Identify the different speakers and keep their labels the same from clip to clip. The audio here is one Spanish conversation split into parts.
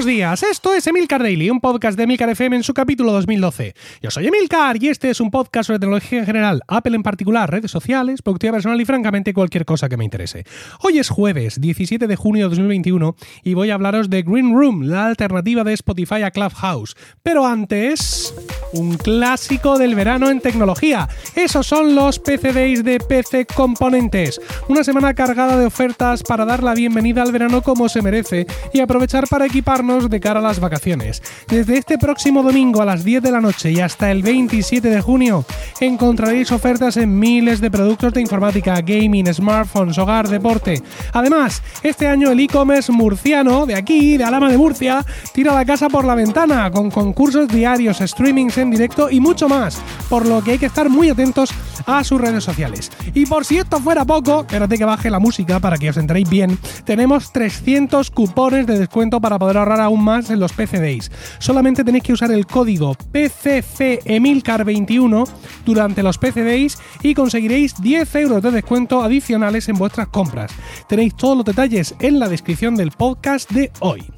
Speaker 1: Buenos días, esto es Emilcar Daily, un podcast de Emilcar FM en su capítulo 2012. Yo soy Emilcar y este es un podcast sobre tecnología en general, Apple en particular, redes sociales, productividad personal y francamente cualquier cosa que me interese. Hoy es jueves 17 de junio de 2021 y voy a hablaros de Green Room, la alternativa de Spotify a Clubhouse. Pero antes, un clásico del verano en tecnología. Esos son los PC Days de PC Componentes. Una semana cargada de ofertas para dar la bienvenida al verano como se merece y aprovechar para equipar de cara a las vacaciones. Desde este próximo domingo a las 10 de la noche y hasta el 27 de junio encontraréis ofertas en miles de productos de informática, gaming, smartphones, hogar, deporte. Además, este año el e-commerce murciano de aquí, de Alama de Murcia, tira la casa por la ventana con concursos diarios, streamings en directo y mucho más, por lo que hay que estar muy atentos a sus redes sociales. Y por si esto fuera poco, espérate que baje la música para que os enteréis bien, tenemos 300 cupones de descuento para poder ahorrar aún más en los PC Days. Solamente tenéis que usar el código PCCEMILCAR21 durante los PC Days y conseguiréis 10 euros de descuento adicionales en vuestras compras. Tenéis todos los detalles en la descripción del podcast de hoy.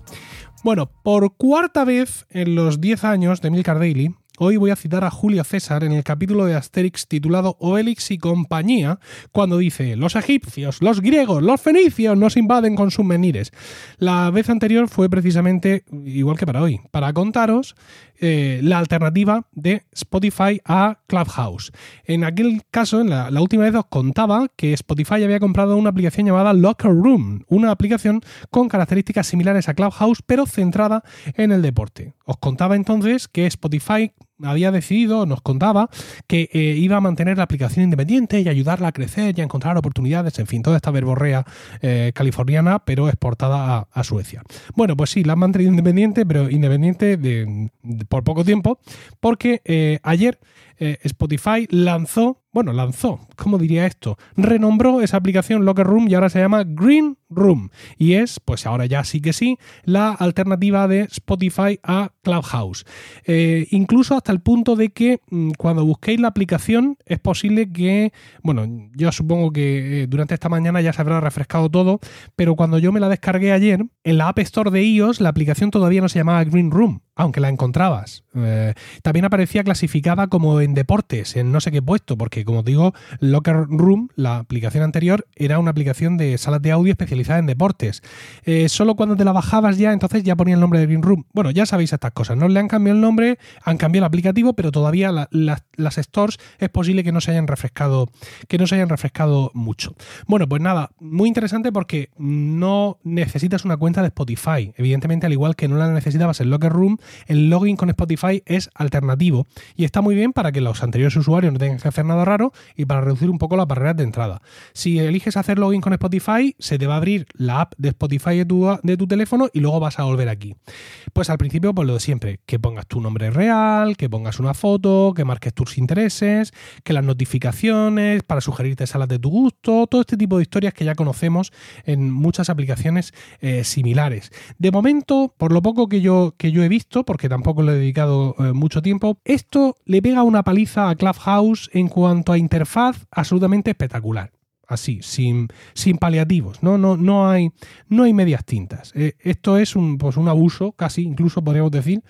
Speaker 1: Bueno, por cuarta vez en los 10 años de Milcar Daily, Hoy voy a citar a Julio César en el capítulo de Asterix titulado Obelix y compañía, cuando dice: Los egipcios, los griegos, los fenicios nos invaden con sus menires. La vez anterior fue precisamente igual que para hoy, para contaros eh, la alternativa de Spotify a Clubhouse. En aquel caso, en la, última vez os contaba que Spotify había comprado una aplicación llamada Locker Room, una aplicación con características similares a Clubhouse, pero centrada en el deporte. Os contaba entonces que Spotify había decidido, nos contaba, que eh, iba a mantener la aplicación independiente y ayudarla a crecer y a encontrar oportunidades, en fin, toda esta verborrea eh, californiana, pero exportada a, Suecia. Bueno, pues sí, la han mantenido independiente, pero independiente de, por poco tiempo, porque eh, ayer eh, Spotify lanzó, bueno, lanzó, ¿cómo diría esto? Renombró esa aplicación Locker Room y ahora se llama Green Room. Y es, pues ahora ya sí que sí, la alternativa de Spotify a Clubhouse. Eh, incluso hasta el punto de que mm, cuando busquéis la aplicación es posible que, bueno, yo supongo que durante esta mañana ya se habrá refrescado todo, pero cuando yo me la descargué ayer, en la App Store de iOS la aplicación todavía no se llamaba Green Room aunque la encontrabas. Eh, también aparecía clasificada como en deportes, en no sé qué puesto, porque como digo, Locker Room, la aplicación anterior, era una aplicación de salas de audio especializada en deportes. Eh, solo cuando te la bajabas ya, entonces ya ponía el nombre de Green Room. Bueno, ya sabéis estas cosas, no le han cambiado el nombre, han cambiado el aplicativo, pero todavía las stores es posible que no se hayan refrescado, que no se hayan refrescado mucho. Bueno, pues nada, muy interesante porque no necesitas una cuenta de Spotify. Evidentemente, al igual que no la necesitabas en Locker Room, el login con Spotify es alternativo y está muy bien para que los anteriores usuarios no tengan que hacer nada raro y para reducir un poco las barreras de entrada. Si eliges hacer login con Spotify, se te va a abrir la app de Spotify de tu, teléfono y luego vas a volver aquí. Pues al principio, pues lo de siempre, que pongas tu nombre real, que pongas una foto, que marques tus intereses, que las notificaciones para sugerirte salas de tu gusto, todo este tipo de historias que ya conocemos en muchas aplicaciones eh, similares. De momento, por lo poco que yo, que yo he visto, porque tampoco le he dedicado eh, mucho tiempo, esto le pega una paliza a Clubhouse en cuanto a interfaz absolutamente espectacular así, sin, sin paliativos, ¿no? No, no, hay, no hay medias tintas. Eh, esto es un, pues un abuso, casi, incluso podríamos decir,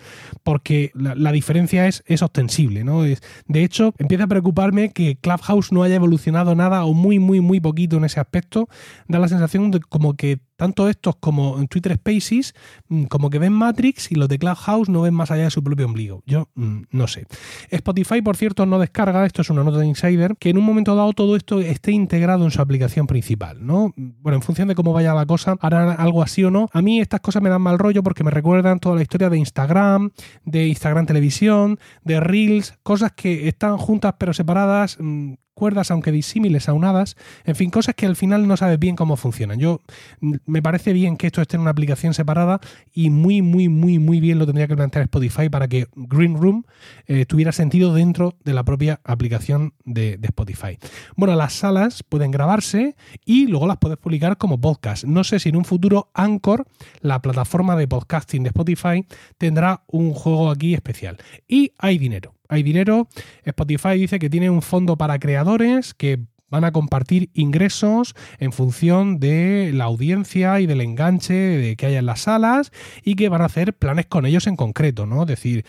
Speaker 1: porque la, diferencia es, es ostensible, ¿no? De hecho, empieza a preocuparme que Clubhouse no haya evolucionado nada o muy, muy, muy poquito en ese aspecto. Da la sensación de como que tanto estos como en Twitter Spaces, mm, como que ven Matrix y los de Clubhouse no ven más allá de su propio ombligo. Yo mm, no sé. Spotify, por cierto, no descarga, esto es una nota de Insider, que en un momento dado todo esto esté integrado en su aplicación principal, ¿no? Bueno, en función de cómo vaya la cosa, harán algo así o no. A mí estas cosas me dan mal rollo porque me recuerdan toda la historia de Instagram, de Instagram Televisión, de Reels, cosas que están juntas pero separadas mm, cuerdas, aunque disímiles, aunadas, en fin, cosas que al final no sabes bien cómo funcionan. Yo me parece bien que esto esté en una aplicación separada y muy, muy, muy, muy bien lo tendría que plantear Spotify para que Green Room eh, tuviera sentido dentro de la propia aplicación de, Spotify. Bueno, las salas pueden grabarse y luego las puedes publicar como podcast. No sé si en un futuro Anchor, la plataforma de podcasting de Spotify, tendrá un juego aquí especial. Y hay dinero hay dinero. Spotify dice que tiene un fondo para creadores que van a compartir ingresos en función de la audiencia y del enganche de que haya en las salas y que van a hacer planes con ellos en concreto, ¿no? Es decir,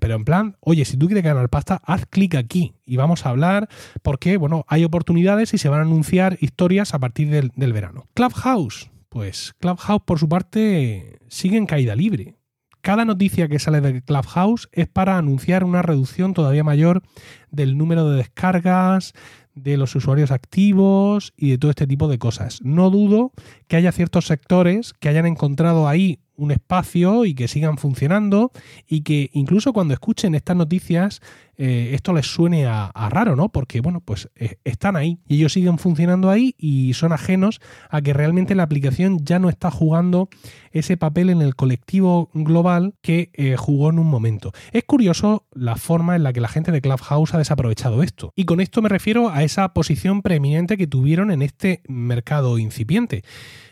Speaker 1: pero en plan, oye, si tú quieres ganar pasta, haz clic aquí y vamos a hablar porque, bueno, hay oportunidades y se van a anunciar historias a partir del, del verano. Clubhouse. Pues Clubhouse, por su parte, sigue en caída libre. Cada noticia que sale de Clubhouse es para anunciar una reducción todavía mayor del número de descargas, de los usuarios activos y de todo este tipo de cosas. No dudo que haya ciertos sectores que hayan encontrado ahí un espacio y que sigan funcionando y que incluso cuando escuchen estas noticias eh, esto les suene a, raro, ¿no? Porque, bueno, pues eh, están ahí y ellos siguen funcionando ahí y son ajenos a que realmente la aplicación ya no está jugando ese papel en el colectivo global que eh, jugó en un momento. Es curioso la forma en la que la gente de Clubhouse ha desaprovechado esto. Y con esto me refiero a esa posición preeminente que tuvieron en este mercado incipiente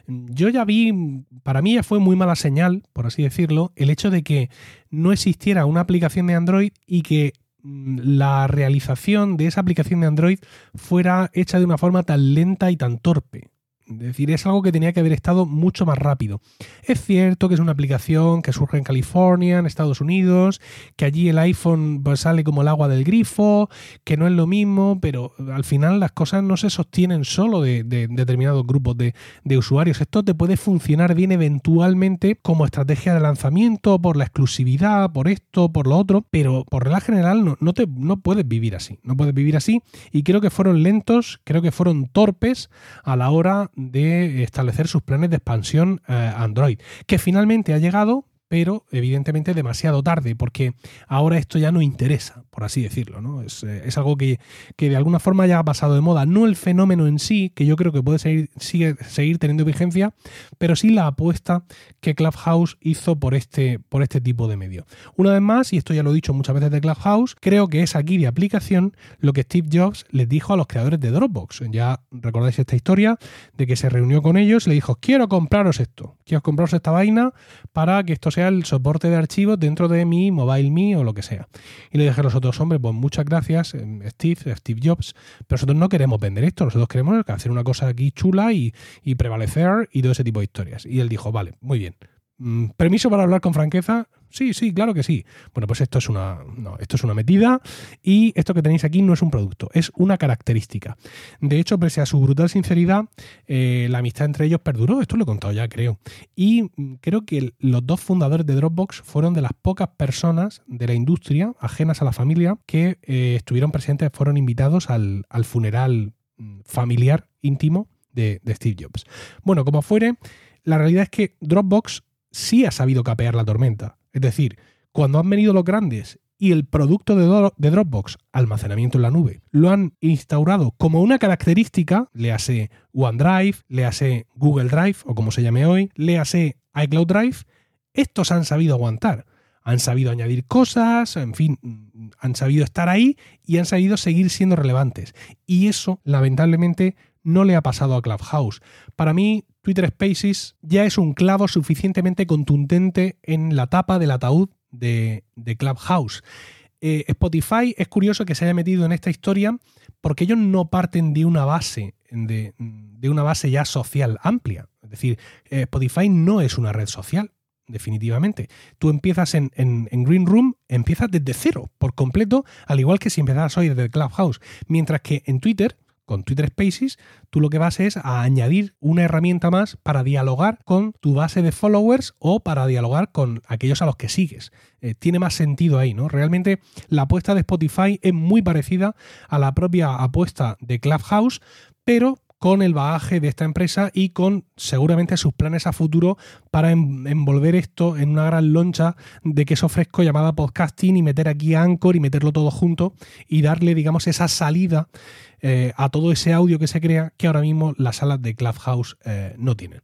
Speaker 1: yo ya vi, para mí ya fue muy mala señal, por así decirlo, el hecho de que no existiera una aplicación de Android y que mm, la realización de esa aplicación de Android fuera hecha de una forma tan lenta y tan torpe. Es decir, es algo que tenía que haber estado mucho más rápido. Es cierto que es una aplicación que surge en California, en Estados Unidos, que allí el iPhone pues, sale como el agua del grifo, que no es lo mismo, pero al final las cosas no se sostienen solo de, determinados grupos de, usuarios. Esto te puede funcionar bien eventualmente como estrategia de lanzamiento, por la exclusividad, por esto, por lo otro, pero por regla general no, no, te, no puedes vivir así. No puedes vivir así y creo que fueron lentos, creo que fueron torpes a la hora de establecer sus planes de expansión eh, Android, que finalmente ha llegado, pero evidentemente demasiado tarde, porque ahora esto ya no interesa, por así decirlo. ¿no? Es, eh, algo que, de alguna forma ya ha pasado de moda. No el fenómeno en sí, que yo creo que puede seguir, seguir teniendo vigencia, pero sí la apuesta que Clubhouse hizo por este, por este tipo de medio. Una vez más, y esto ya lo he dicho muchas veces de Clubhouse, creo que es aquí de aplicación lo que Steve Jobs les dijo a los creadores de Dropbox. Ya recordáis esta historia de que se reunió con ellos y le dijo, quiero compraros esto, quiero compraros esta vaina para que esto sea el soporte de archivos dentro de mi mobile me o lo que sea. Y le dije a los otros, hombres, pues muchas gracias, eh, Steve, Steve Jobs, pero nosotros no queremos vender esto, nosotros queremos hacer una cosa aquí chula y, y prevalecer y todo ese tipo de historias. Y él dijo, vale, muy bien. Mm, ¿Permiso para hablar con franqueza? Sí, sí, claro que sí. Bueno, pues esto es una, no, esto es una metida y esto que tenéis aquí no es un producto, es una característica. De hecho, pese a su brutal sinceridad, eh, la amistad entre ellos perduró. Esto lo he contado ya, creo. Y creo que los dos fundadores de Dropbox fueron de las pocas personas de la industria ajenas a la familia que eh, estuvieron presentes, fueron invitados al, funeral mm, familiar íntimo de, de Steve Jobs. Bueno, como fuere, la realidad es que Dropbox sí ha sabido capear la tormenta. Es decir, cuando han venido los grandes y el producto de, Dropbox, almacenamiento en la nube, lo han instaurado como una característica, le hace OneDrive, le hace Google Drive o como se llame hoy, le hace iCloud Drive, estos han sabido aguantar. Han sabido añadir cosas, en fin, han sabido estar ahí y han sabido seguir siendo relevantes. Y eso, lamentablemente, no le ha pasado a Clubhouse. Para mí, Twitter Spaces ya es un clavo suficientemente contundente en la tapa del ataúd de, Clubhouse. Eh, Spotify es curioso que se haya metido en esta historia porque ellos no parten de una base, de, una base ya social amplia. Es decir, eh, Spotify no es una red social, definitivamente. Tú empiezas en, en, Green Room, empiezas desde cero, por completo, al igual que si empezaras hoy desde Clubhouse. Mientras que en Twitter con Twitter Spaces, tú lo que vas es a añadir una herramienta más para dialogar con tu base de followers o para dialogar con aquellos a los que sigues. Eh, tiene más sentido ahí, ¿no? Realmente la apuesta de Spotify es muy parecida a la propia apuesta de Clubhouse, pero con el bagaje de esta empresa y con seguramente sus planes a futuro para envolver esto en una gran loncha de queso fresco llamada podcasting y meter aquí Anchor y meterlo todo junto y darle, digamos, esa salida eh, a todo ese audio que se crea que ahora mismo las salas de Clubhouse eh, no tienen.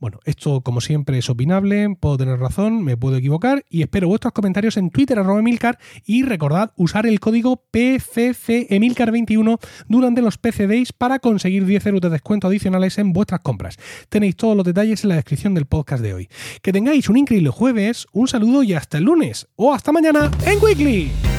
Speaker 1: Bueno, esto como siempre es opinable, puedo tener razón, me puedo equivocar y espero vuestros comentarios en Twitter y recordad usar el código PCCEmilcar21 durante los PC Days para conseguir 10 euros de descuento adicionales en vuestras compras. Tenéis todos los detalles en la descripción del podcast de hoy. Que tengáis un increíble jueves, un saludo y hasta el lunes o hasta mañana en Weekly.